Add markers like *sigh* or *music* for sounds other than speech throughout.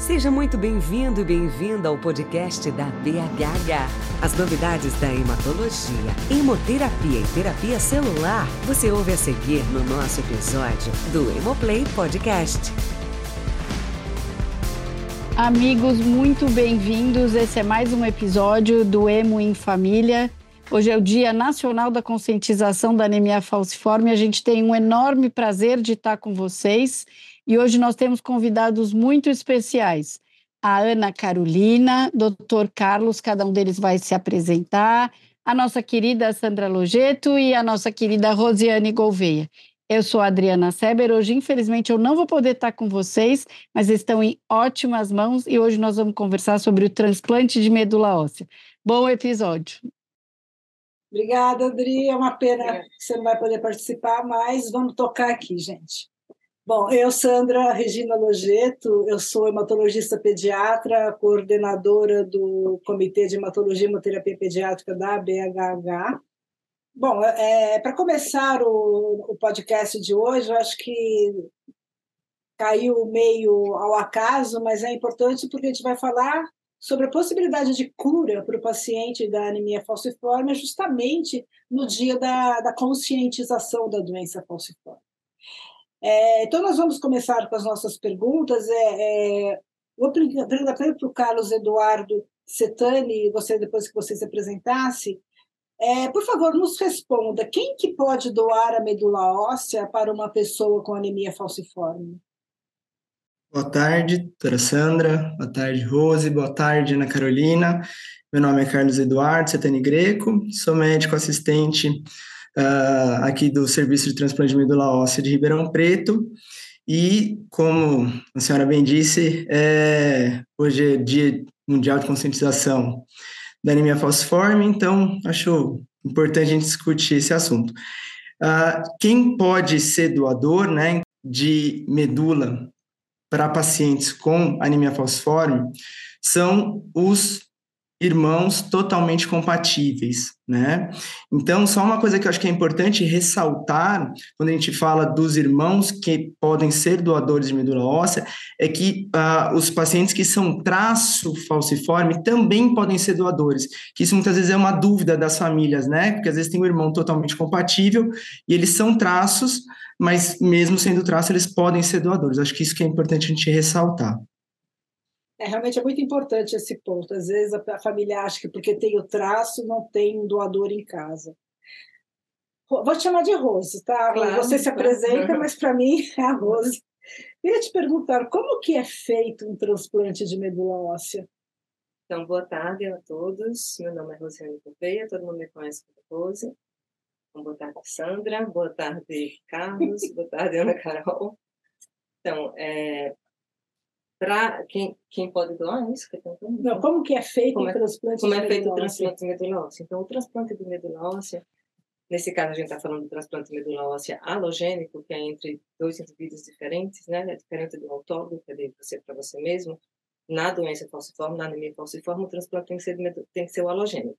Seja muito bem-vindo e bem-vinda ao podcast da BHH. As novidades da hematologia, hemoterapia e terapia celular você ouve a seguir no nosso episódio do Hemoplay Podcast. Amigos, muito bem-vindos. Esse é mais um episódio do Hemo em Família. Hoje é o Dia Nacional da Conscientização da Anemia Falciforme. A gente tem um enorme prazer de estar com vocês e hoje nós temos convidados muito especiais. A Ana Carolina, Dr. Carlos, cada um deles vai se apresentar, a nossa querida Sandra Logeto e a nossa querida Rosiane Gouveia. Eu sou a Adriana Seber. Hoje, infelizmente, eu não vou poder estar com vocês, mas estão em ótimas mãos e hoje nós vamos conversar sobre o transplante de medula óssea. Bom episódio. Obrigada, Adri. É uma pena que você não vai poder participar, mas vamos tocar aqui, gente. Bom, eu, Sandra Regina Logeto, eu sou hematologista pediatra, coordenadora do Comitê de Hematologia e Hemoterapia Pediátrica da BHH. Bom, é, para começar o, o, podcast de hoje, eu acho que caiu meio ao acaso, mas é importante porque a gente vai falar sobre a possibilidade de cura para o paciente da anemia falciforme justamente no dia da, da conscientização da doença falciforme. É, então, nós vamos começar com as nossas perguntas. É, é, vou perguntar para o Carlos Eduardo Setani, você, depois que você se apresentasse, é, por favor, nos responda, quem que pode doar a medula óssea para uma pessoa com anemia falciforme? Boa tarde, doutora Sandra. Boa tarde, Rose. Boa tarde, Ana Carolina. Meu nome é Carlos Eduardo Setani Greco, sou médico assistente uh, aqui do Serviço de Transplante de Medula Óssea de Ribeirão Preto. E, como a senhora bem disse, é, hoje é Dia Mundial de Conscientização da Anemia Falciforme, então acho importante a gente discutir esse assunto. Uh, quem pode ser doador né, de medula para pacientes com anemia falciforme são os irmãos totalmente compatíveis, né? Então, só uma coisa que eu acho que é importante ressaltar quando a gente fala dos irmãos que podem ser doadores de medula óssea, é que uh, os pacientes que são traço falciforme também podem ser doadores, que isso muitas vezes é uma dúvida das famílias, né? Porque às vezes tem um irmão totalmente compatível e eles são traços, mas mesmo sendo traço, eles podem ser doadores. Acho que isso que é importante a gente ressaltar. É, realmente é muito importante esse ponto. Às vezes a família acha que porque tem o traço não tem um doador em casa. Vou te chamar de Rose, tá? Claro, Você se apresenta, mas para mim *laughs* é a Rose. Queria te perguntar como que é feito um transplante de medula óssea? Então, boa tarde a todos. Meu nome é Rosiane Correia, todo mundo me conhece como Rose. Então, boa tarde, Sandra. Boa tarde, Carlos. *laughs* boa tarde, Ana Carol. Então, é, para quem, quem pode doar, é isso que eu Não, como que é feito como o é, transplante Como é feito o transplante de medula óssea? Então, o transplante de medula óssea, nesse caso a gente está falando do transplante de medula óssea halogênico, que é entre dois indivíduos diferentes, né? É diferente do autólogo, que é de você para você mesmo. Na doença falciforme, na anemia falciforme, o transplante tem que ser, tem que ser o halogênico.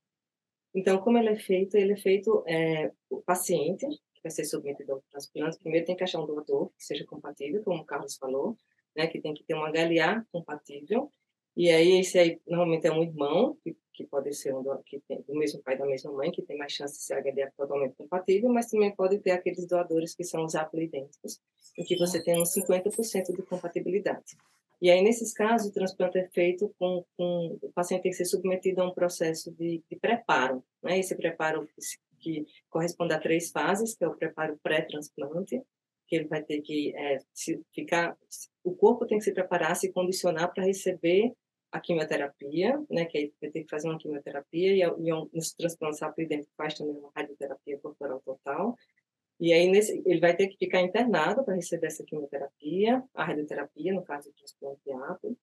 Então, como ele é feito? Ele é feito, é, o paciente que vai ser submetido ao transplante, primeiro tem que achar um doador que seja compatível, como o Carlos falou, né, que tem que ter uma HLA compatível, e aí esse aí normalmente é um irmão, que, que pode ser um do, que tem, do mesmo pai da mesma mãe, que tem mais chance de ser HLA totalmente compatível, mas também pode ter aqueles doadores que são os haplidênticos, em que você tem uns 50% de compatibilidade. E aí, nesses casos, o transplante é feito com, com o paciente tem que ser submetido a um processo de, de preparo, né? Esse preparo que corresponde a três fases, que é o preparo pré-transplante, que ele vai ter que é, ficar, o corpo tem que se preparar, se condicionar para receber a quimioterapia, né, que aí vai ter que fazer uma quimioterapia, e, e um, nos transplantes dentro faz também uma radioterapia corporal total, e aí nesse, ele vai ter que ficar internado para receber essa quimioterapia, a radioterapia, no caso do transplante APO,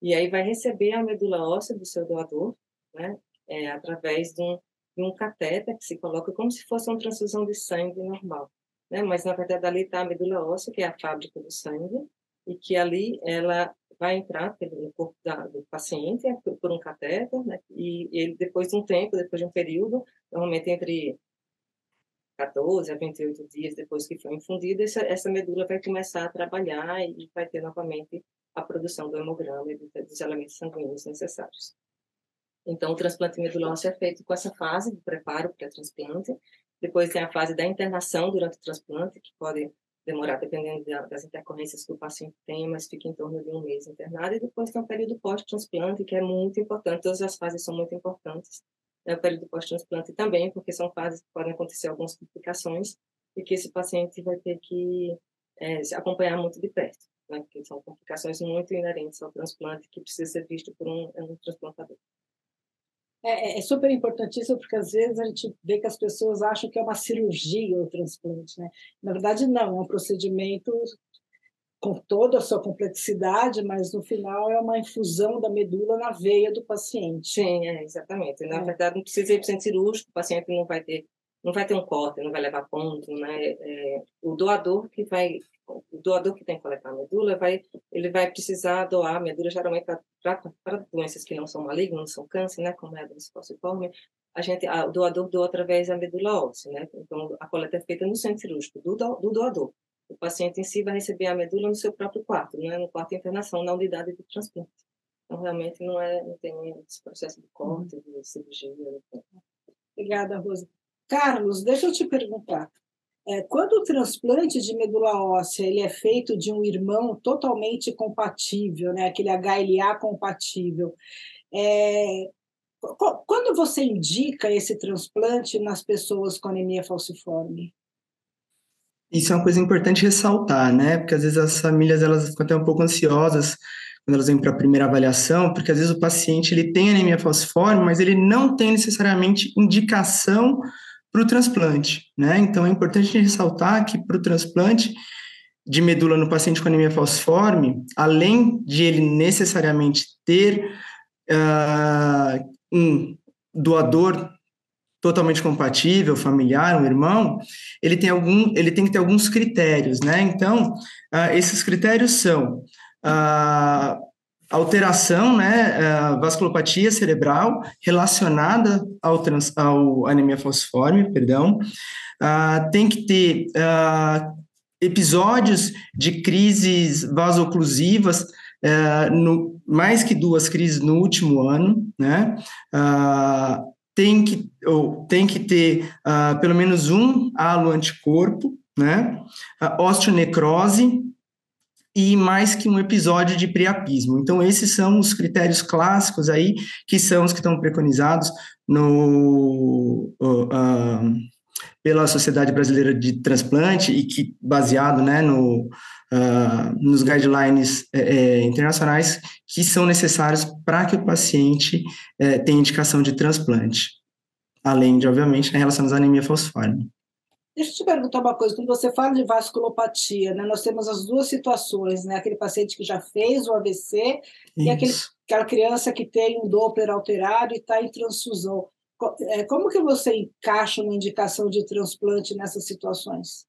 e aí vai receber a medula óssea do seu doador, né, é, através de um, de um catéter que se coloca como se fosse uma transfusão de sangue normal né? Mas na verdade ali está a medula óssea, que é a fábrica do sangue, e que ali ela vai entrar no corpo da, do paciente é, por, um catéter, né? E ele depois de um tempo, depois de um período, normalmente entre 14 a 28 dias depois que foi infundida, essa, essa medula vai começar a trabalhar e vai ter novamente a produção do hemograma e dos elementos sanguíneos necessários. Então, o transplante de medula óssea é feito com essa fase de preparo para transplante. Depois tem a fase da internação durante o transplante, que pode demorar, dependendo das intercorrências que o paciente tem, mas fica em torno de um mês internado. E depois tem o período pós-transplante, que é muito importante. Todas as fases são muito importantes. É o período pós-transplante também, porque são fases que podem acontecer algumas complicações e que esse paciente vai ter que é, acompanhar muito de perto, né? porque são complicações muito inerentes ao transplante que precisa ser visto por um, um transplantador. É, é, é, super importantíssimo porque às vezes a gente vê que as pessoas acham que é uma cirurgia o transplante, né? Na verdade não, é um procedimento com toda a sua complexidade, mas no final é uma infusão da medula na veia do paciente. Sim, é, exatamente. Na é. verdade não precisa ir para o cirúrgico, o paciente não vai ter não vai ter um corte, não vai levar ponto, né? É, o doador que vai, o doador que tem que coletar a medula, vai, ele vai precisar doar a medula geralmente para doenças que não são malignas, não são câncer, né? Como é a doença falciforme. A gente, a, o doador doa através da medula óssea, né? Então a coleta é feita no centro cirúrgico do, do doador. O paciente em si vai receber a medula no seu próprio quarto, não é no quarto de internação, na unidade de transplante. Então realmente não é, não tem esse processo de corte, de cirurgia. Obrigada, Rosa. Carlos, deixa eu te perguntar. É, quando o transplante de medula óssea ele é feito de um irmão totalmente compatível, né, aquele HLA compatível, é, quando você indica esse transplante nas pessoas com anemia falciforme? Isso é uma coisa importante ressaltar, né? Porque às vezes as famílias elas ficam até um pouco ansiosas quando elas vêm para a primeira avaliação, porque às vezes o paciente ele tem anemia falciforme, mas ele não tem necessariamente indicação para o transplante, né? Então é importante ressaltar que para o transplante de medula no paciente com anemia falciforme, além de ele necessariamente ter uh, um doador totalmente compatível, familiar, um irmão, ele tem algum, ele tem que ter alguns critérios, né? Então, uh, esses critérios são uh, alteração, né, uh, vasculopatia cerebral relacionada ao, trans, ao anemia falciforme, perdão, uh, tem que ter uh, episódios de crises vasoclusivas, no, mais que duas crises no último ano, né, tem que, ou, tem que ter pelo menos um halo anticorpo, né, osteonecrose, e mais que um episódio de priapismo. Então, esses são os critérios clássicos aí, que são os que estão preconizados no, uh, pela Sociedade Brasileira de Transplante e que, baseado né, no, uh, nos guidelines é, internacionais que são necessários para que o paciente é, tenha indicação de transplante, além de, obviamente, né, relação à anemia falciforme. Deixa eu te perguntar uma coisa. Quando você fala de vasculopatia, né, nós temos as duas situações, né? Aquele paciente que já fez o AVC Isso. e aquele, aquela criança que tem um Doppler alterado e está em transfusão. É, como que você encaixa uma indicação de transplante nessas situações?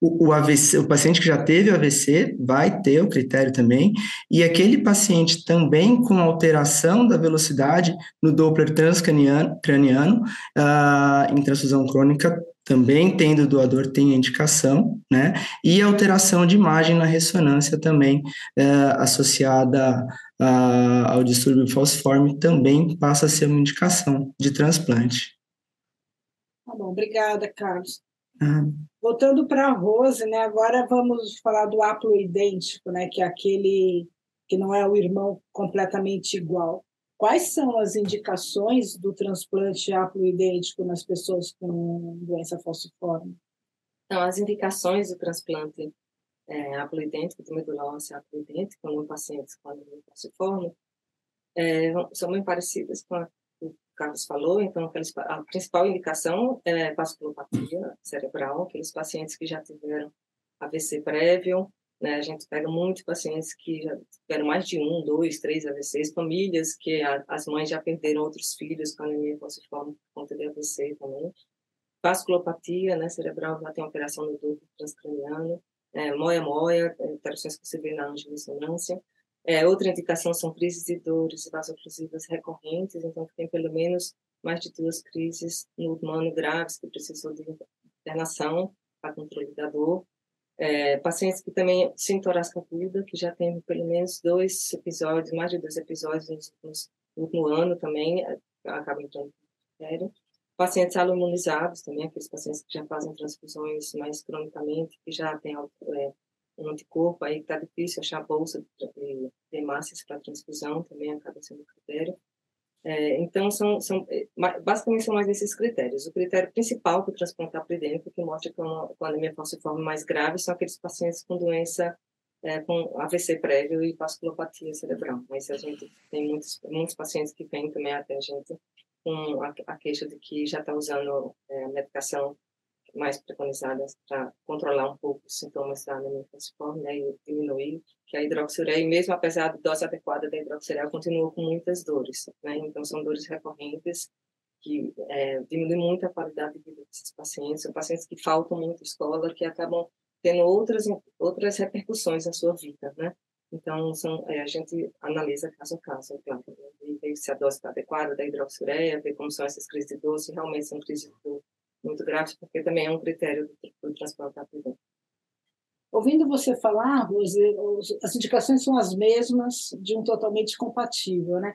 O, o, AVC, o paciente que já teve o AVC vai ter o critério também, e aquele paciente também com alteração da velocidade no Doppler transcraniano craniano, uh, em transfusão crônica também tendo doador tem indicação, né? E alteração de imagem na ressonância também é, associada a, ao distúrbio falciforme também passa a ser uma indicação de transplante. Tá bom, obrigada, Carlos. Voltando para a Rose, né? Agora vamos falar do haploidêntico, né? Que é aquele que não é o irmão completamente igual. Quais são as indicações do transplante haploidêntico nas pessoas com doença falciforme? Então, as indicações do transplante é, haploidêntico, de medula óssea haploidêntica, no pacientes com anemia falciforme, é, são bem parecidas com a Carlos falou. Então, a principal indicação é vasculopatia cerebral, aqueles pacientes que já tiveram AVC prévio, né? A gente pega muitos pacientes que já tiveram mais de um, dois, três AVCs, famílias que a, as mães já perderam outros filhos com anemia falciforme por conta de AVC também. Vasculopatia né, cerebral, já tem alteração no duto transcraniano. É, moia-moia, é, alterações que você vê na angiorressonância. É, outra indicação são crises de dores vasoclusivas recorrentes, então que tem pelo menos mais de duas crises no humano graves que precisou de internação para controle da dor É, pacientes que também sintorácica aguda, que já tem pelo menos dois episódios, mais de dois episódios no último ano também, é, acabam entrando no critério. Pacientes aloimunizados também, aqueles pacientes que já fazem transfusões mais cronicamente, que já têm é, um anticorpo, aí está difícil achar bolsa de, de hemácias para transfusão, também acaba sendo critério. É, então, são, são, é, basicamente são mais esses critérios. O critério principal para o transplante apridêmico, que mostra que uma, a anemia falciforme mais grave, são aqueles pacientes com doença, é, com AVC prévio e vasculopatia cerebral. Mas a gente tem muitos, muitos pacientes que vêm também até a gente com a, a queixa de que já está usando é, medicação mais preconizadas para controlar um pouco os sintomas da anemia falciforme né, e diminuir, que a hidroxiureia, mesmo apesar da dose adequada da hidroxiureia, continua com muitas dores. Né? Então, são dores recorrentes que é, diminuem muito a qualidade de vida desses pacientes. São pacientes que faltam muito escola, que acabam tendo outras, outras repercussões na sua vida, né? Então, são, é, a gente analisa caso a caso, é claro, e ver se a dose está adequada da hidroxiureia, ver como são essas crises de dor, se realmente são crises de dor muito graves, porque também é um critério do, do transplantar Ouvindo você falar, Rose, as indicações são as mesmas de um totalmente compatível, né?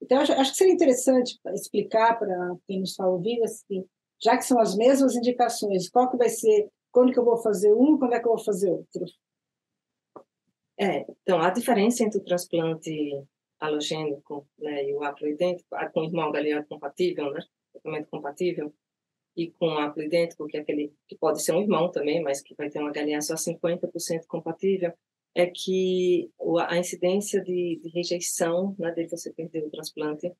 Então, acho, acho que seria interessante explicar para quem nos está ouvindo, assim, já que são as mesmas indicações, qual que vai ser, quando que eu vou fazer um, quando é que eu vou fazer outro? É, então, a diferença entre o transplante halogênico né, e o haploidêntico, com irmão galeano compatível, né, totalmente compatível, e com ácido idêntico, que é aquele que pode ser um irmão também, mas que vai ter uma galinha só 50% compatível, é que a incidência de, de rejeição, né, de você perder o transplante,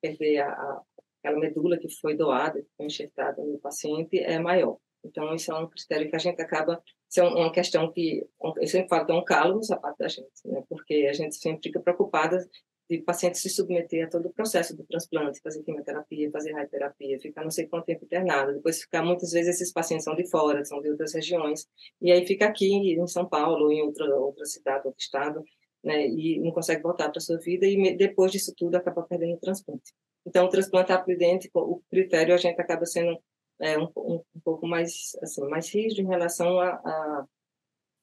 perder a, a, aquela medula que foi doada, que foi enxertada no paciente, é maior. Então, isso é um critério que a gente acaba, isso é uma questão que, eu sempre falo que é um calo no sapato da gente, né? porque a gente sempre fica preocupada de paciente se submeter a todo o processo do transplante, fazer quimioterapia, fazer radioterapia, ficar não sei quanto tempo internado, depois ficar, muitas vezes esses pacientes são de fora, são de outras regiões, e aí fica aqui em São Paulo, em outra, outra cidade, outro estado, né, e não consegue voltar para a sua vida, e depois disso tudo acaba perdendo o transplante. Então, o transplante idêntico, o critério a gente acaba sendo é, um, um, um, pouco mais, assim, mais rígido em relação a, a,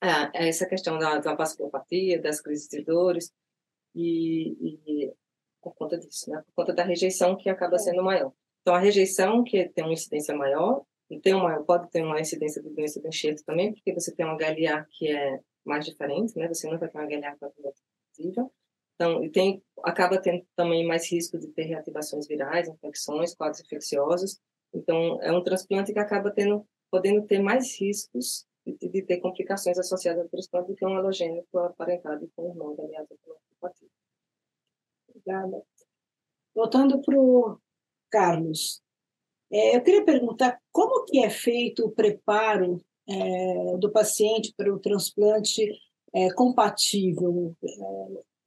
a essa questão da, da vasculopatia, das crises de dores, e, e por conta disso, né? por conta da rejeição que acaba é. sendo maior. Então, a rejeição, que tem uma incidência maior, tem uma, pode ter uma incidência de doença do enxerto também, porque você tem uma HLA que é mais diferente, né? Você não vai ter uma HLA positiva. Então, e tem, acaba tendo também mais risco de ter reativações virais, infecções, quadros infecciosos. Então, é um transplante que acaba tendo, podendo ter mais riscos de, de ter complicações associadas ao transplante do que um halogênico aparentado com o irmão da Obrigada. Voltando para o Carlos, é, eu queria perguntar como que é feito o preparo é, do paciente para o transplante é, compatível,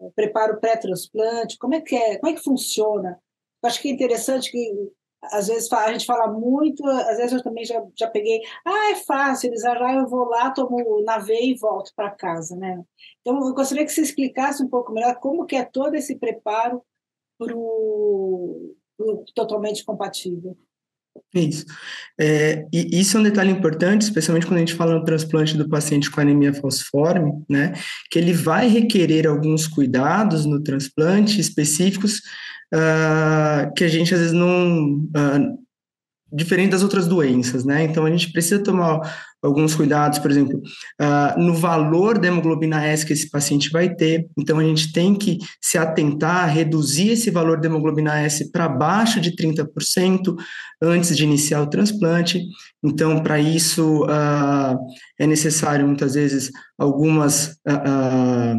é, preparo pré-transplante, como é que é, como é que funciona? Eu acho que é interessante que às vezes a gente fala muito, às vezes eu também já, já peguei, ah, é fácil, eles já eu vou lá, tomo na veia e volto para casa, né? Então, eu gostaria que você explicasse um pouco melhor como que é todo esse preparo para o totalmente compatível. Isso. É, e isso é um detalhe importante, especialmente quando a gente fala no transplante do paciente com anemia falciforme, né? Que ele vai requerer alguns cuidados no transplante específicos uh, que a gente às vezes não. Uh, diferente das outras doenças, né? Então a gente precisa tomar alguns cuidados, por exemplo, uh, no valor da hemoglobina S que esse paciente vai ter. Então a gente tem que se atentar reduzir esse valor da hemoglobina S para baixo de 30% antes de iniciar o transplante. Então, para isso uh, é necessário muitas vezes algumas uh,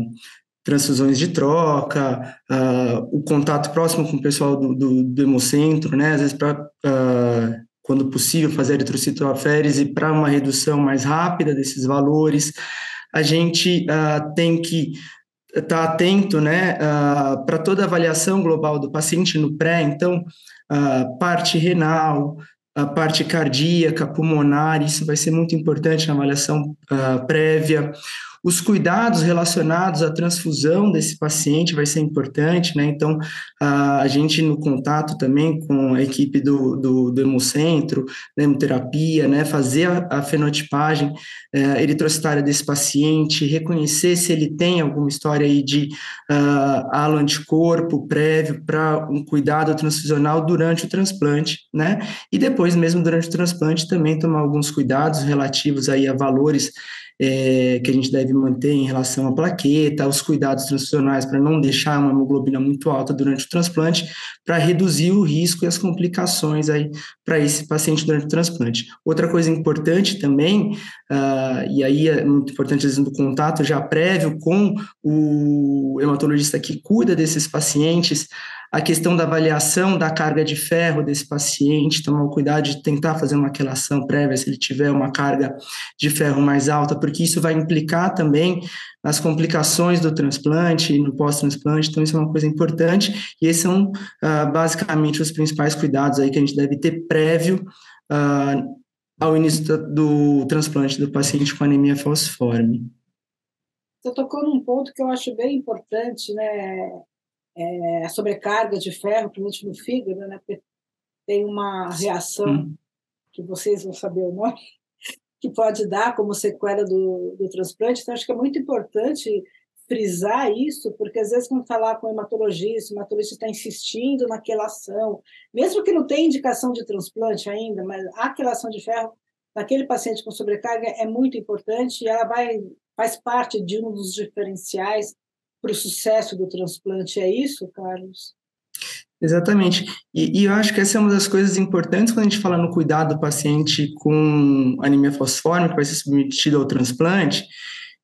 transfusões de troca, uh, o contato próximo com o pessoal do, do, do hemocentro, né, às vezes para, uh, quando possível, fazer eritrocitoaférese para uma redução mais rápida desses valores. A gente uh, tem que estar tá atento, né, para toda a avaliação global do paciente no pré, então, parte renal, a parte cardíaca, pulmonar, isso vai ser muito importante na avaliação prévia, Os cuidados relacionados à transfusão desse paciente vai ser importante, né? Então, a, gente no contato também com a equipe do, do, do Hemocentro, da hemoterapia, né? Fazer a, a fenotipagem é, eritrocitária desse paciente, reconhecer se ele tem alguma história aí de uh, halo anticorpo prévio para um cuidado transfusional durante o transplante, né? E depois, mesmo durante o transplante, também tomar alguns cuidados relativos aí a valores é, que a gente deve manter em relação à plaqueta, os cuidados transfusionais para não deixar uma hemoglobina muito alta durante o transplante, para reduzir o risco e as complicações aí para esse paciente durante o transplante. Outra coisa importante também, uh, e aí é muito importante o contato já prévio com o hematologista que cuida desses pacientes, a questão da avaliação da carga de ferro desse paciente, tomar o cuidado de tentar fazer uma quelação prévia se ele tiver uma carga de ferro mais alta, porque isso vai implicar também nas complicações do transplante no pós-transplante, então isso é uma coisa importante, e esses são uh, basicamente os principais cuidados aí que a gente deve ter prévio uh, ao início do, do transplante do paciente com anemia falciforme. Você tocou num ponto que eu acho bem importante, né? É, a sobrecarga de ferro, principalmente no fígado, né? Porque tem uma reação hum. que vocês vão saber o nome, *laughs* que pode dar como sequela do, do transplante. Então, acho que é muito importante frisar isso, porque às vezes quando falar com o hematologista, o hematologista está insistindo naquela ação, mesmo que não tenha indicação de transplante ainda, mas a quelação de ferro naquele paciente com sobrecarga é muito importante e ela vai faz parte de um dos diferenciais para o sucesso do transplante. É isso, Carlos? Exatamente. E, e, eu acho que essa é uma das coisas importantes quando a gente fala no cuidado do paciente com anemia fosfórmica, que vai ser submetido ao transplante,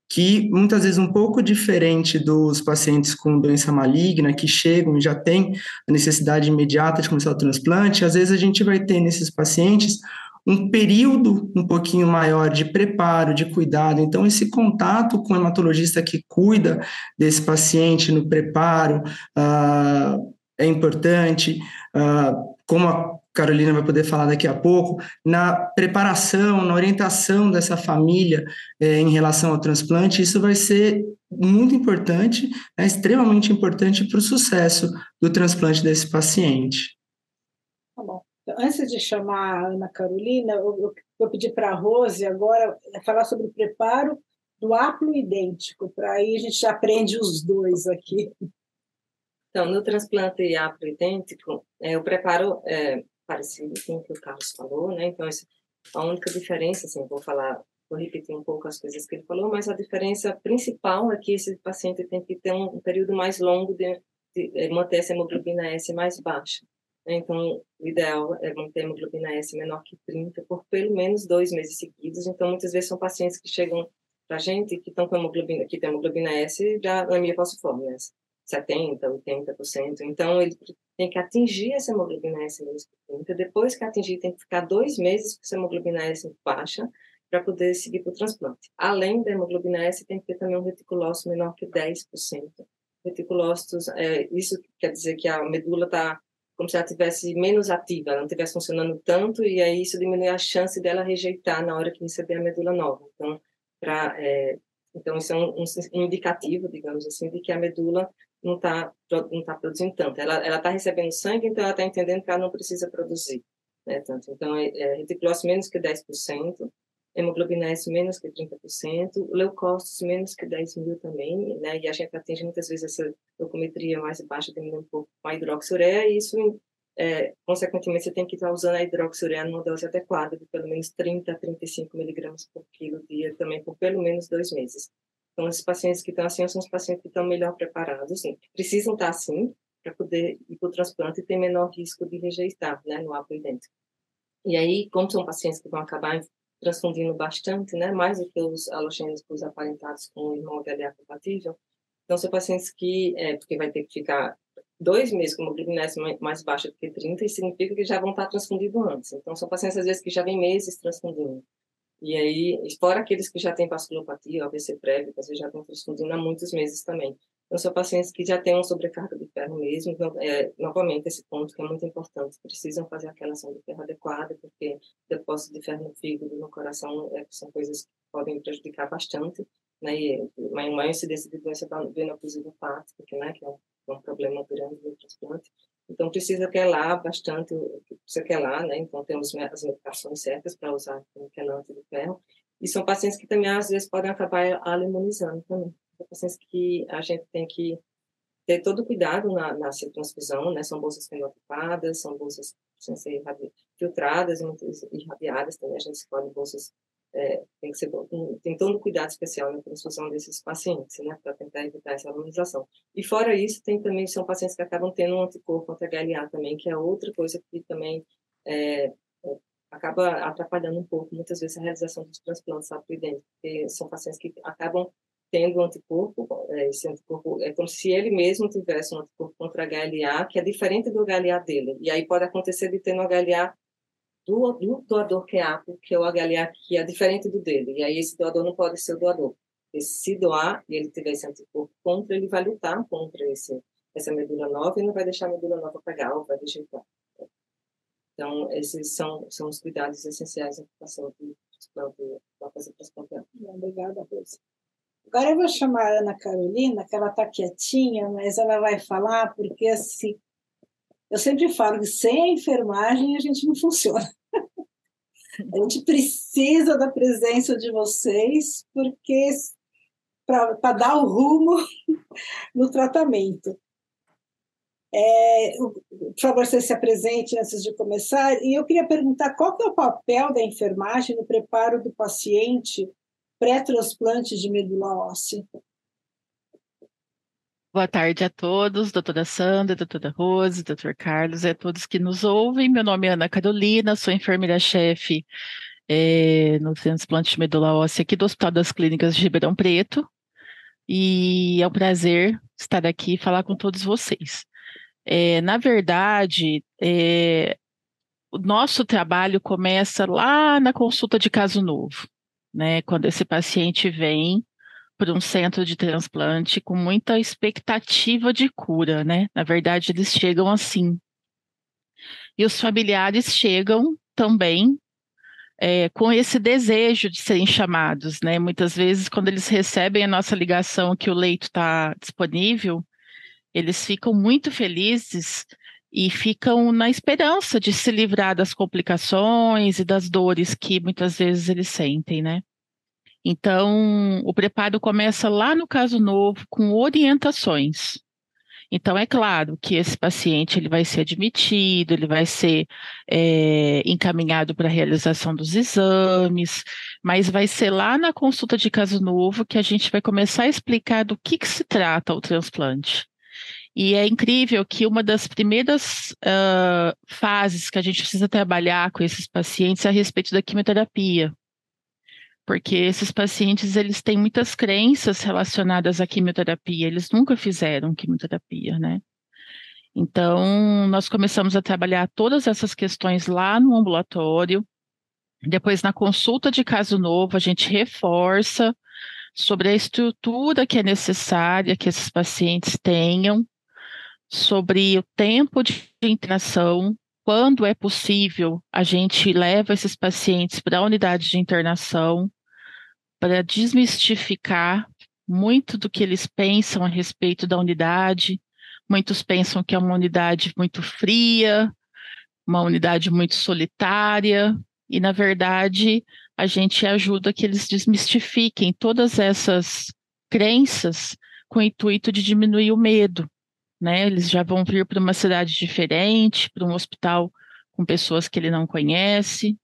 que muitas vezes um pouco diferente dos pacientes com doença maligna, que chegam e já têm a necessidade imediata de começar o transplante, às vezes a gente vai ter nesses pacientes um período um pouquinho maior de preparo, de cuidado. Então, esse contato com o hematologista que cuida desse paciente no preparo uh, é importante. Uh, como a Carolina vai poder falar daqui a pouco, na preparação, na orientação dessa família eh, em relação ao transplante, isso vai ser muito importante, é extremamente importante para o sucesso do transplante desse paciente. Antes de chamar a Ana Carolina, eu, eu pedi para a Rose agora falar sobre o preparo do haplo idêntico, para aí a gente aprende os dois aqui. Então, no transplante haplo idêntico, é, o preparo é parecido com o que o Carlos falou, né? Então, a única diferença, assim, vou falar, vou repetir um pouco as coisas que ele falou, mas a diferença principal é que esse paciente tem que ter um, período mais longo de, de manter essa hemoglobina S mais baixa. Então, o ideal é manter a hemoglobina S menor que 30 por pelo menos dois meses seguidos. Então, muitas vezes são pacientes que chegam para a gente que estão com hemoglobina, que tem hemoglobina S já anemia falciforme, né? 70, 80%. Então, ele tem que atingir essa hemoglobina S menos que 30. Depois que atingir, tem que ficar dois meses com essa hemoglobina S baixa para poder seguir para o transplante. Além da hemoglobina S, tem que ter também um reticulócito menor que 10%. Reticulócitos, é, isso quer dizer que a medula está como se ela tivesse menos ativa, ela não estivesse funcionando tanto, e aí isso diminui a chance dela rejeitar na hora que receber a medula nova. Então, é, então isso é um, um, indicativo, digamos assim, de que a medula não está não tá produzindo tanto. Ela está recebendo sangue, então ela está entendendo que ela não precisa produzir né, tanto. Então, é, é menos que 10%, hemoglobina S menos que 30%, leucócitos menos que 10 mil também, né? E a gente atinge muitas vezes essa leucometria mais baixa, diminuindo um pouco a hidroxiureia, e isso, é, consequentemente, você tem que estar usando a hidroxiureia numa dose adequada, de pelo menos 30 a 35 miligramas por quilo dia, também por pelo menos dois meses. Então, esses pacientes que estão assim são os pacientes que estão melhor preparados, assim, precisam estar assim para poder ir para o transplante e ter menor risco de rejeitar, né, no apoidente. E aí, como são pacientes que vão acabar transfundindo bastante, né, mais do que os halogênicos aparentados com irmão HLA compatível. Então, são pacientes que, é, porque vai ter que ficar dois meses com hemoglobina mais baixa do que 30, e significa que já vão estar transfundidos antes. Então, são pacientes, às vezes, que já vêm meses transfundindo. E aí, fora aqueles que já têm vasculopatia, AVC prévio, que às vezes já estão transfundindo há muitos meses também. São pacientes que já têm uma sobrecarga de ferro mesmo. Então, é, novamente, esse ponto que é muito importante. Precisam fazer aquela ação de ferro adequada, porque depósito de ferro no fígado, no coração, é, são coisas que podem prejudicar bastante. né, e uma maior incidência de doença veno-occlusiva hepática, né, que é um, é um problema grande do transplante. Então, precisa quelar bastante, precisa quelar, né? Então, temos as medicações certas para usar como quelante de ferro. E são pacientes que também, às vezes, podem acabar alemonizando também. Pacientes que a gente tem que ter todo cuidado na, na transfusão, né? São bolsas fenotipadas, são bolsas sem ser filtradas e irradiadas também. A gente escolhe bolsas, é, tem que ser, tem todo cuidado especial na transfusão desses pacientes, né? Para tentar evitar essa harmonização. E fora isso, tem também, são pacientes que acabam tendo um anticorpo anti-HLA também, que é outra coisa que também é, é, acaba atrapalhando um pouco, muitas vezes, a realização dos transplantes dentro, porque são pacientes que acabam tendo um anticorpo, é, esse anticorpo é como se ele mesmo tivesse um anticorpo contra HLA, que é diferente do HLA dele. E aí pode acontecer de ter no HLA do, do doador que é apto, que é o HLA que é diferente do dele. E aí esse doador não pode ser o doador. Porque se doar e ele tiver esse anticorpo contra, ele vai lutar contra esse, essa medula nova e não vai deixar a medula nova pegar ou vai rejeitar. Então, esses são, são os cuidados essenciais na aplicação do transplante, da fazer transplante. Obrigada, Rosa. Agora eu vou chamar a Ana Carolina, que ela está quietinha, mas ela vai falar, porque assim, eu sempre falo que sem a enfermagem a gente não funciona. *laughs* A gente precisa da presença de vocês, porque para dar o rumo *laughs* no tratamento. É, por favor, você se apresente antes de começar. E eu queria perguntar qual que é o papel da enfermagem no preparo do paciente pré-transplante de medula óssea. Boa tarde a todos, doutora Sandra, doutora Rose, doutor Carlos e a todos que nos ouvem. Meu nome é Ana Carolina, sou enfermeira-chefe é, no transplante de medula óssea aqui do Hospital das Clínicas de Ribeirão Preto. E é um prazer estar aqui e falar com todos vocês. É, na verdade, é, o nosso trabalho começa lá na consulta de caso novo né? Quando esse paciente vem para um centro de transplante com muita expectativa de cura, né? Na verdade, eles chegam assim. E os familiares chegam também é, com esse desejo de serem chamados, né? Muitas vezes, quando eles recebem a nossa ligação que o leito está disponível, eles ficam muito felizes e ficam na esperança de se livrar das complicações e das dores que muitas vezes eles sentem, né? Então, o preparo começa lá no caso novo com orientações. Então, é claro que esse paciente ele vai ser admitido, ele vai ser é, encaminhado para a realização dos exames, mas vai ser lá na consulta de caso novo que a gente vai começar a explicar do que, que se trata o transplante. E é incrível que uma das primeiras uh, fases que a gente precisa trabalhar com esses pacientes é a respeito da quimioterapia. Porque esses pacientes, eles têm muitas crenças relacionadas à quimioterapia, eles nunca fizeram quimioterapia, né? Então, nós começamos a trabalhar todas essas questões lá no ambulatório. Depois, na consulta de caso novo, a gente reforça sobre a estrutura que é necessária que esses pacientes tenham sobre o tempo de internação, quando é possível, a gente leva esses pacientes para a unidade de internação para desmistificar muito do que eles pensam a respeito da unidade. Muitos pensam que é uma unidade muito fria, uma unidade muito solitária, e na verdade a gente ajuda que eles desmistifiquem todas essas crenças com o intuito de diminuir o medo, né? Eles já vão vir para uma cidade diferente, para um hospital com pessoas que ele não conhece.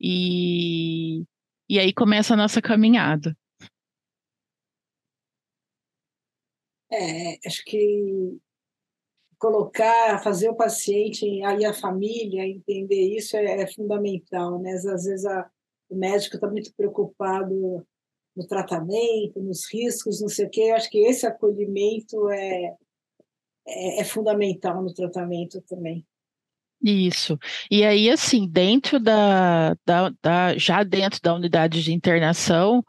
E, e aí começa a nossa caminhada. É, acho que colocar, fazer o paciente e a família entender isso é, é fundamental, né? Às vezes a, o médico está muito preocupado no tratamento, nos riscos, não sei o quê. Eu acho que esse acolhimento é, é, é fundamental no tratamento também. Isso. E aí, assim, dentro da, da, da, já dentro da unidade de internação,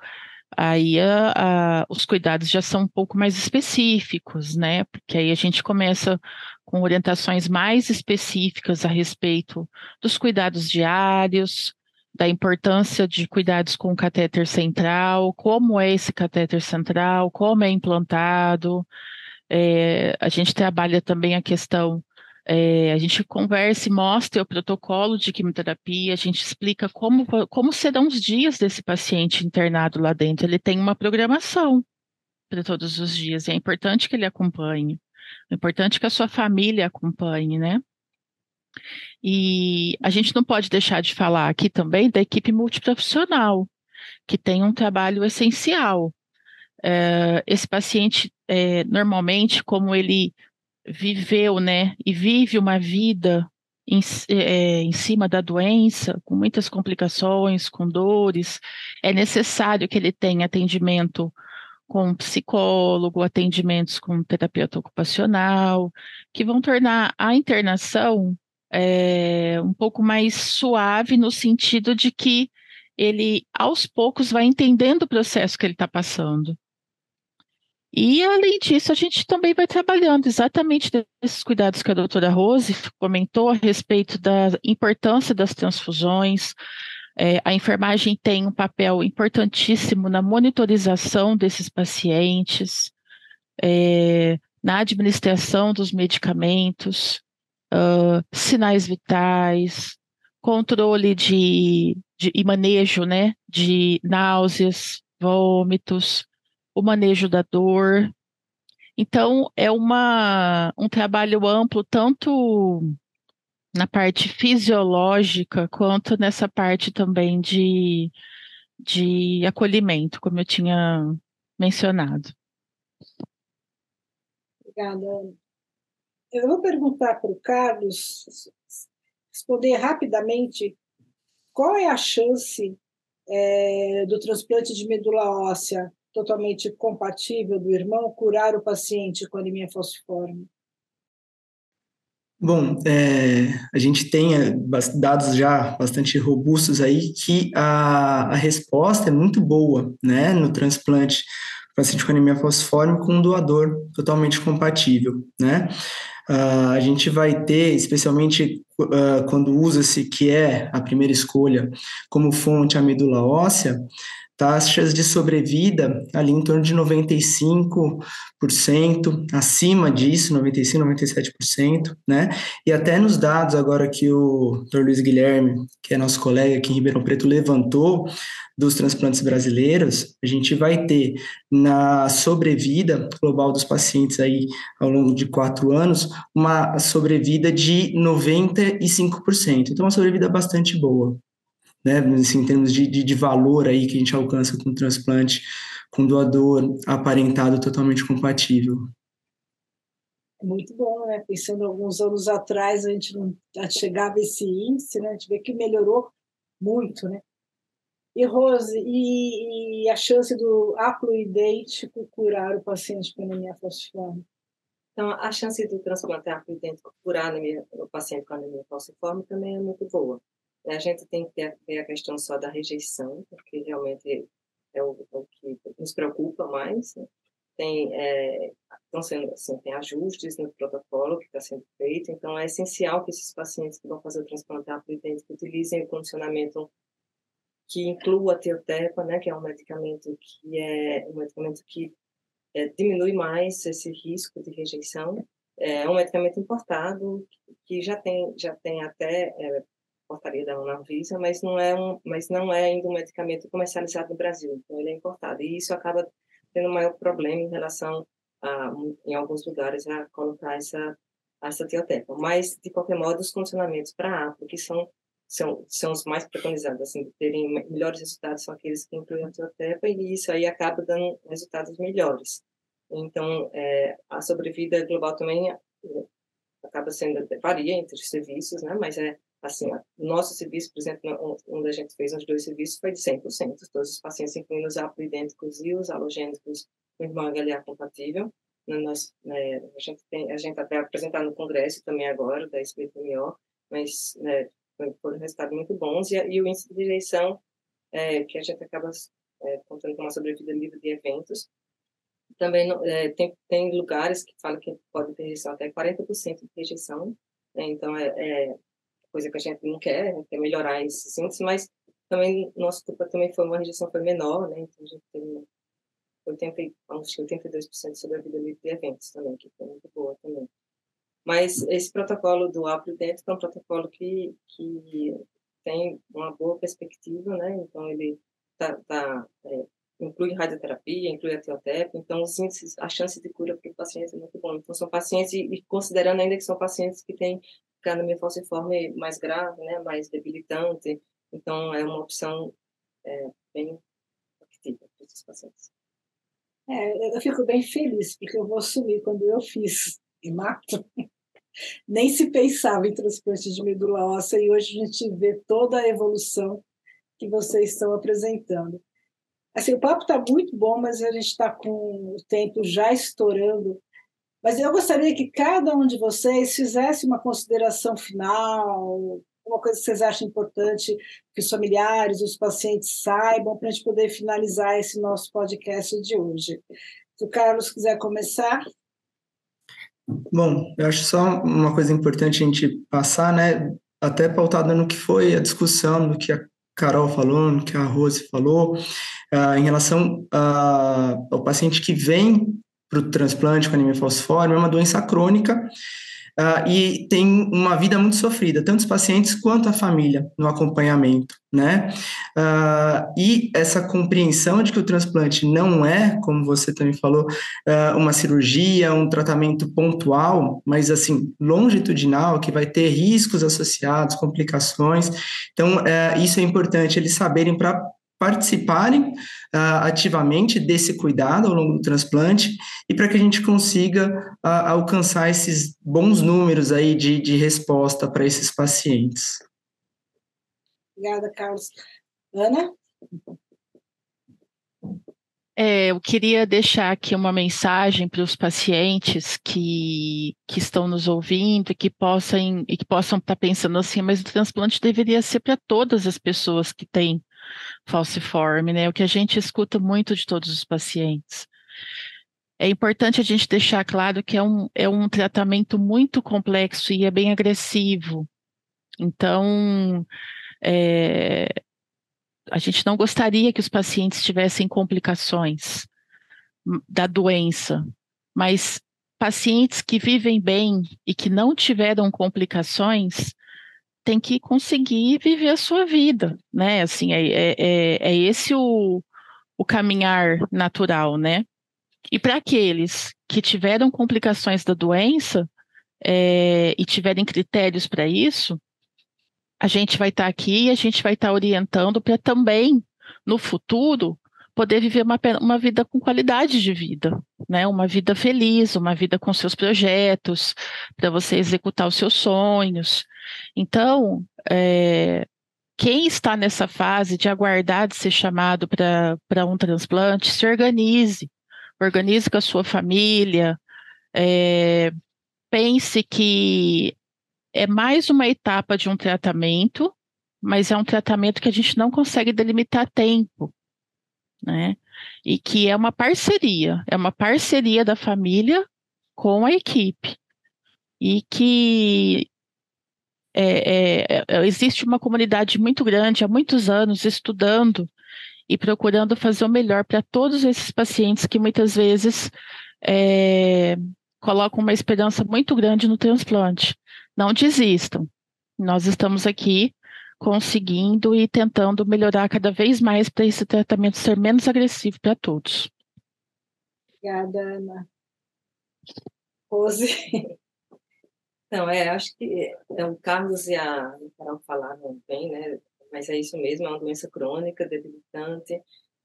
aí a, a, os cuidados já são um pouco mais específicos, né? Porque aí a gente começa com orientações mais específicas a respeito dos cuidados diários, da importância de cuidados com o catéter central, como é esse catéter central, como é implantado. É, a gente trabalha também a questão, é, a gente conversa e mostra o protocolo de quimioterapia, a gente explica como, como serão os dias desse paciente internado lá dentro. Ele tem uma programação para todos os dias, e é importante que ele acompanhe. É importante que a sua família acompanhe, né? E a gente não pode deixar de falar aqui também da equipe multiprofissional, que tem um trabalho essencial. É, esse paciente, é, normalmente, como ele viveu, né, e vive uma vida em, é, em, cima da doença, com muitas complicações, com dores, é necessário que ele tenha atendimento com psicólogo, atendimentos com terapeuta ocupacional, que vão tornar a internação é, um pouco mais suave no sentido de que ele, aos poucos, vai entendendo o processo que ele está passando. E, além disso, a gente também vai trabalhando exatamente desses cuidados que a doutora Rose comentou a respeito da importância das transfusões. É, a enfermagem tem um papel importantíssimo na monitorização desses pacientes, é, na administração dos medicamentos, uh, sinais vitais, controle de, de, e manejo né, de náuseas, vômitos, o manejo da dor. Então, é uma, um trabalho amplo, tanto na parte fisiológica, quanto nessa parte também de, de acolhimento, como eu tinha mencionado. Obrigada. Eu vou perguntar para o Carlos responder rapidamente qual é a chance é, do transplante de medula óssea totalmente compatível do irmão curar o paciente com anemia falciforme? Bom, é, a gente tem é, dados já bastante robustos aí que a, a resposta é muito boa, né, no transplante paciente com anemia falciforme com um doador totalmente compatível, né? Uh, a gente vai ter, especialmente uh, quando usa-se, que é a primeira escolha, como fonte a medula óssea, taxas de sobrevida ali em torno de 95%, acima disso, 95%, 97%, né? E até nos dados agora que o Dr. Luiz Guilherme, que é nosso colega aqui em Ribeirão Preto, levantou dos transplantes brasileiros, a gente vai ter na sobrevida global dos pacientes aí ao longo de quatro anos, uma sobrevida de 95%. Então, uma sobrevida bastante boa né, assim, em termos de, de, de, valor aí que a gente alcança com o transplante com doador aparentado totalmente compatível. Muito bom, né? Pensando alguns anos atrás, a gente não chegava a esse índice, né? A gente vê que melhorou muito, né? E, Rose, e, e a chance do haploidêntico curar o paciente com anemia falciforme? Então, a chance do transplante haploidêntico curar anemia, o paciente com anemia falciforme também é muito boa. A gente tem que ter a questão só da rejeição, porque realmente é o, o que nos preocupa mais. Né? Tem, é, estão sendo, assim, tem ajustes no protocolo que está sendo feito, então é essencial que esses pacientes que vão fazer o transplante haploidêntico utilizem o condicionamento que inclua a teotepa, né, que é um medicamento que é um medicamento que é, diminui mais esse risco de rejeição. É um medicamento importado que já tem já tem até é, portaria da Anvisa, mas não é um, mas não é ainda um medicamento comercializado no Brasil, então ele é importado e isso acaba tendo maior problema em relação a, em alguns lugares a colocar essa essa tiotepa. Mas de qualquer modo os condicionamentos para A, porque são são, são os mais preconizados, assim, terem melhores resultados são aqueles que incluem a tiotepa e isso aí acaba dando resultados melhores. Então, é, a sobrevida global também é, acaba sendo, varia entre os serviços, né, mas é Assim, o nosso serviço, por exemplo, onde a gente fez os dois serviços, foi de 100%. Todos os pacientes, incluindo os apoidênticos e os halogênicos, com irmão HLA compatível. Né, a gente tem, a gente até apresentar no congresso também agora, da SBPMO, mas né, foram resultados muito bons. E, e o índice de rejeição, é, que a gente acaba é, contando com uma sobrevida livre de eventos, também é, tem, tem lugares que falam que pode ter rejeição até 40% de rejeição. Né, então, é, é coisa que a gente não quer, né, quer melhorar esses índices, mas também nosso grupo também foi uma rejeição foi menor, né? Então a gente teve 80, acho que 82% de sobrevida de eventos também, que foi muito boa também. Mas esse protocolo do Apro Dentro é um protocolo que, que tem uma boa perspectiva, né? Então ele tá, tá é, inclui radioterapia, inclui a teoterapia, então os índices, a chance de cura para o paciente é muito bom. Então são pacientes e considerando ainda que são pacientes que têm anemia falciforme mais grave, né, mais debilitante, então é uma opção é, bem ativa para esses pacientes. É, eu fico bem feliz porque eu vou assumir quando eu fiz hemato *laughs* nem se pensava em transplante de medula óssea e hoje a gente vê toda a evolução que vocês estão apresentando. Assim, o papo está muito bom, mas a gente está com o tempo já estourando. Mas eu gostaria que cada um de vocês fizesse uma consideração final, uma coisa que vocês acham importante que os familiares, os pacientes saibam, para a gente poder finalizar esse nosso podcast de hoje. Se o Carlos quiser começar. Bom, eu acho só uma coisa importante a gente passar, né? Até pautada no que foi a discussão, do que a Carol falou, no que a Rose falou, uh, em relação uh, ao paciente que vem para o transplante com anemia falciforme, é uma doença crônica uh, e tem uma vida muito sofrida, tanto os pacientes quanto a família no acompanhamento, né? Uh, e essa compreensão de que o transplante não é, como você também falou, uh, uma cirurgia, um tratamento pontual, mas assim, longitudinal, que vai ter riscos associados, complicações. Então, uh, isso é importante eles saberem para participarem uh, ativamente desse cuidado ao longo do transplante e para que a gente consiga uh, alcançar esses bons números aí de, de resposta para esses pacientes. Obrigada, Carlos. Ana? É, eu queria deixar aqui uma mensagem para os pacientes que, que estão nos ouvindo e que possam e que possam estar pensando assim, mas o transplante deveria ser para todas as pessoas que têm falciforme, né? O que a gente escuta muito de todos os pacientes. É importante a gente deixar claro que é um, é um tratamento muito complexo e é bem agressivo. Então, é, a gente não gostaria que os pacientes tivessem complicações da doença, mas pacientes que vivem bem e que não tiveram complicações, tem que conseguir viver a sua vida, né? Assim, é, é, é, é esse o, o caminhar natural, né? E para aqueles que tiveram complicações da doença é, e tiverem critérios para isso, a gente vai estar tá aqui e a gente vai estar tá orientando para também, no futuro, poder viver uma, uma vida com qualidade de vida, né? Uma vida feliz, uma vida com seus projetos, para você executar os seus sonhos. Então, é, quem está nessa fase de aguardar de ser chamado para um transplante, se organize, organize com a sua família, é, pense que é mais uma etapa de um tratamento, mas é um tratamento que a gente não consegue delimitar tempo, né? E que é uma parceria, é uma parceria da família com a equipe. E que é, é, é, existe uma comunidade muito grande há muitos anos estudando e procurando fazer o melhor para todos esses pacientes que muitas vezes é, colocam uma esperança muito grande no transplante. Não desistam. Nós estamos aqui conseguindo e tentando melhorar cada vez mais para esse tratamento ser menos agressivo para todos. Obrigada, Ana. Rose. *laughs* Não, é, acho que é, o Carlos e a Carol falaram bem, né? Mas é isso mesmo, é uma doença crônica, debilitante,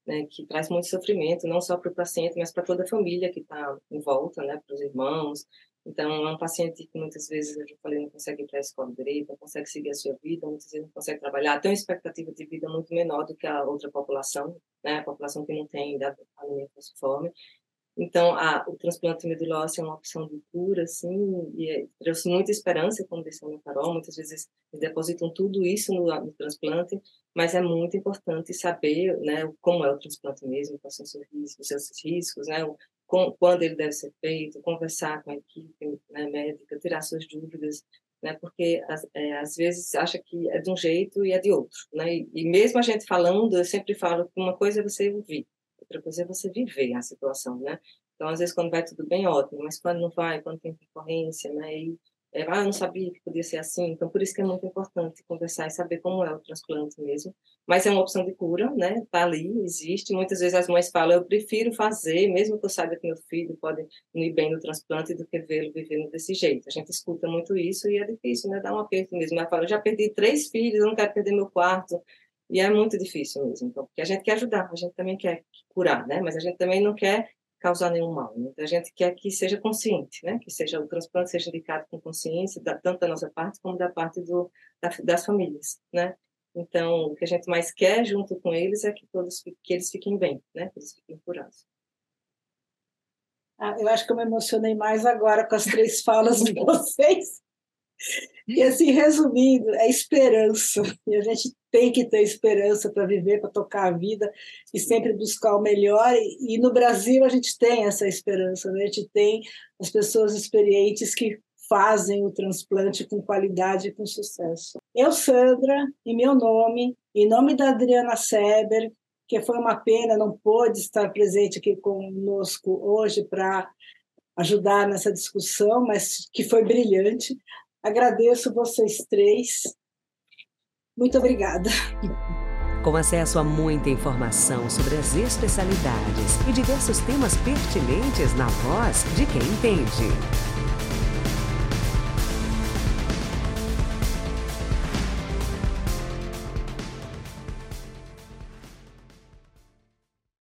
né? Que traz muito sofrimento, não só para o paciente, mas para toda a família que está em volta, né? Para os irmãos. Então, é um paciente que muitas vezes, eu já falei, não consegue ir para a escola direito, não consegue seguir a sua vida, muitas vezes não consegue trabalhar, tem uma expectativa de vida muito menor do que a outra população, né? A população que não tem anemia falciforme. Então, a, o transplante medula é uma opção de cura, assim, e é, trouxe muita esperança, como disse a Carol, muitas vezes depositam tudo isso no, no, transplante, mas é muito importante saber, né, como é o transplante mesmo, quais são os seus riscos, os riscos, né, o, com, quando ele deve ser feito, conversar com a equipe né, médica, tirar suas dúvidas, né? Porque é, às vezes acha que é de um jeito e é de outro, né? E, e, mesmo a gente falando, eu sempre falo que uma coisa é você ouvir, outra coisa é você viver a situação, né? Então, às vezes, quando vai tudo bem, ótimo, mas quando não vai, quando tem concorrência, né? E é, ah, eu não sabia que podia ser assim, então por isso que é muito importante conversar e saber como é o transplante mesmo. Mas é uma opção de cura, né? Tá ali, existe. Muitas vezes as mães falam, eu prefiro fazer, mesmo que eu saiba que meu filho pode ir bem no transplante, do que vê-lo vivendo desse jeito. A gente escuta muito isso e é difícil, né? Dá um aperto mesmo. Ela fala, eu já perdi três filhos, eu não quero perder meu quarto. E é muito difícil mesmo, então, porque a gente quer ajudar, a gente também quer curar, né? Mas a gente também não quer causar nenhum mal. Né? Então, a gente quer que seja consciente, né? que seja o transplante seja indicado com consciência, da, tanto da nossa parte como da parte do, da, das famílias. Né? Então, o que a gente mais quer junto com eles é que todos que eles fiquem bem, né? que eles fiquem curados. Ah, eu acho que eu me emocionei mais agora com as três *laughs* falas de vocês. E assim, resumindo, é esperança. E a gente tem que ter esperança para viver, para tocar a vida e sempre buscar o melhor. E, no Brasil a gente tem essa esperança, né? a gente tem as pessoas experientes que fazem o transplante com qualidade e com sucesso. Eu, Sandra, em meu nome, em nome da Adriana Seber, que foi uma pena não pôde estar presente aqui conosco hoje para ajudar nessa discussão, mas que foi brilhante. Agradeço vocês três. Muito obrigada. Com acesso a muita informação sobre as especialidades e diversos temas pertinentes na voz de quem entende.